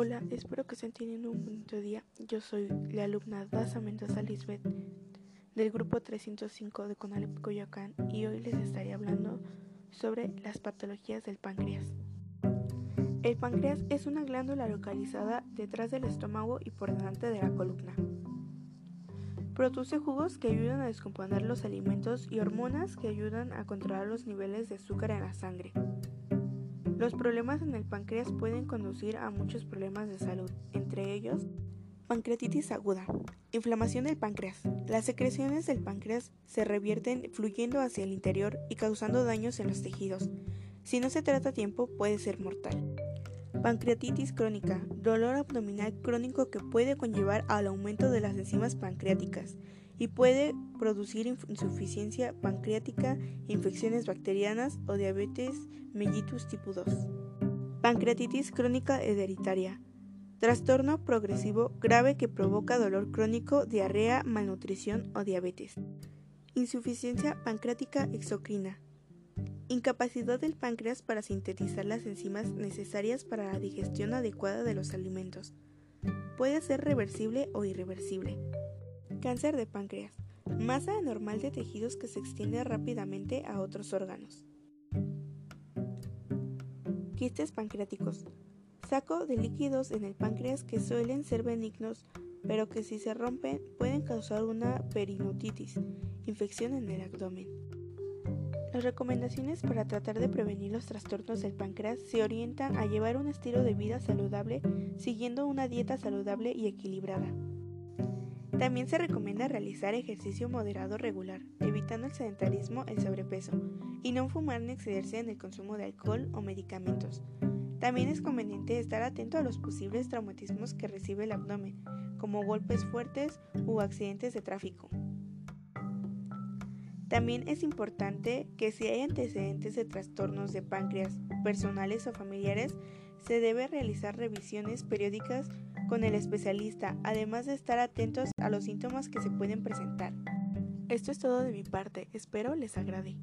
Hola, espero que estén teniendo un bonito día. Yo soy la alumna Daza Mendoza Lisbeth del grupo 305 de Conalep Coyoacán y hoy les estaré hablando sobre las patologías del páncreas. El páncreas es una glándula localizada detrás del estómago y por delante de la columna. Produce jugos que ayudan a descomponer los alimentos y hormonas que ayudan a controlar los niveles de azúcar en la sangre. Los problemas en el páncreas pueden conducir a muchos problemas de salud, entre ellos pancreatitis aguda, inflamación del páncreas. Las secreciones del páncreas se revierten fluyendo hacia el interior y causando daños en los tejidos. Si no se trata a tiempo puede ser mortal. Pancreatitis crónica, dolor abdominal crónico que puede conllevar al aumento de las enzimas pancreáticas y puede producir insuficiencia pancreática, infecciones bacterianas o diabetes mellitus tipo 2. Pancreatitis crónica hereditaria. Trastorno progresivo grave que provoca dolor crónico, diarrea, malnutrición o diabetes. Insuficiencia pancreática exocrina. Incapacidad del páncreas para sintetizar las enzimas necesarias para la digestión adecuada de los alimentos. Puede ser reversible o irreversible. Cáncer de páncreas. Masa anormal de tejidos que se extiende rápidamente a otros órganos. Quistes pancreáticos. Saco de líquidos en el páncreas que suelen ser benignos, pero que si se rompen pueden causar una perinotitis, infección en el abdomen. Las recomendaciones para tratar de prevenir los trastornos del páncreas se orientan a llevar un estilo de vida saludable siguiendo una dieta saludable y equilibrada. También se recomienda realizar ejercicio moderado regular, evitando el sedentarismo, el sobrepeso, y no fumar ni excederse en el consumo de alcohol o medicamentos. También es conveniente estar atento a los posibles traumatismos que recibe el abdomen, como golpes fuertes u accidentes de tráfico. También es importante que si hay antecedentes de trastornos de páncreas personales o familiares, se debe realizar revisiones periódicas con el especialista, además de estar atentos a los síntomas que se pueden presentar. Esto es todo de mi parte, espero les agrade.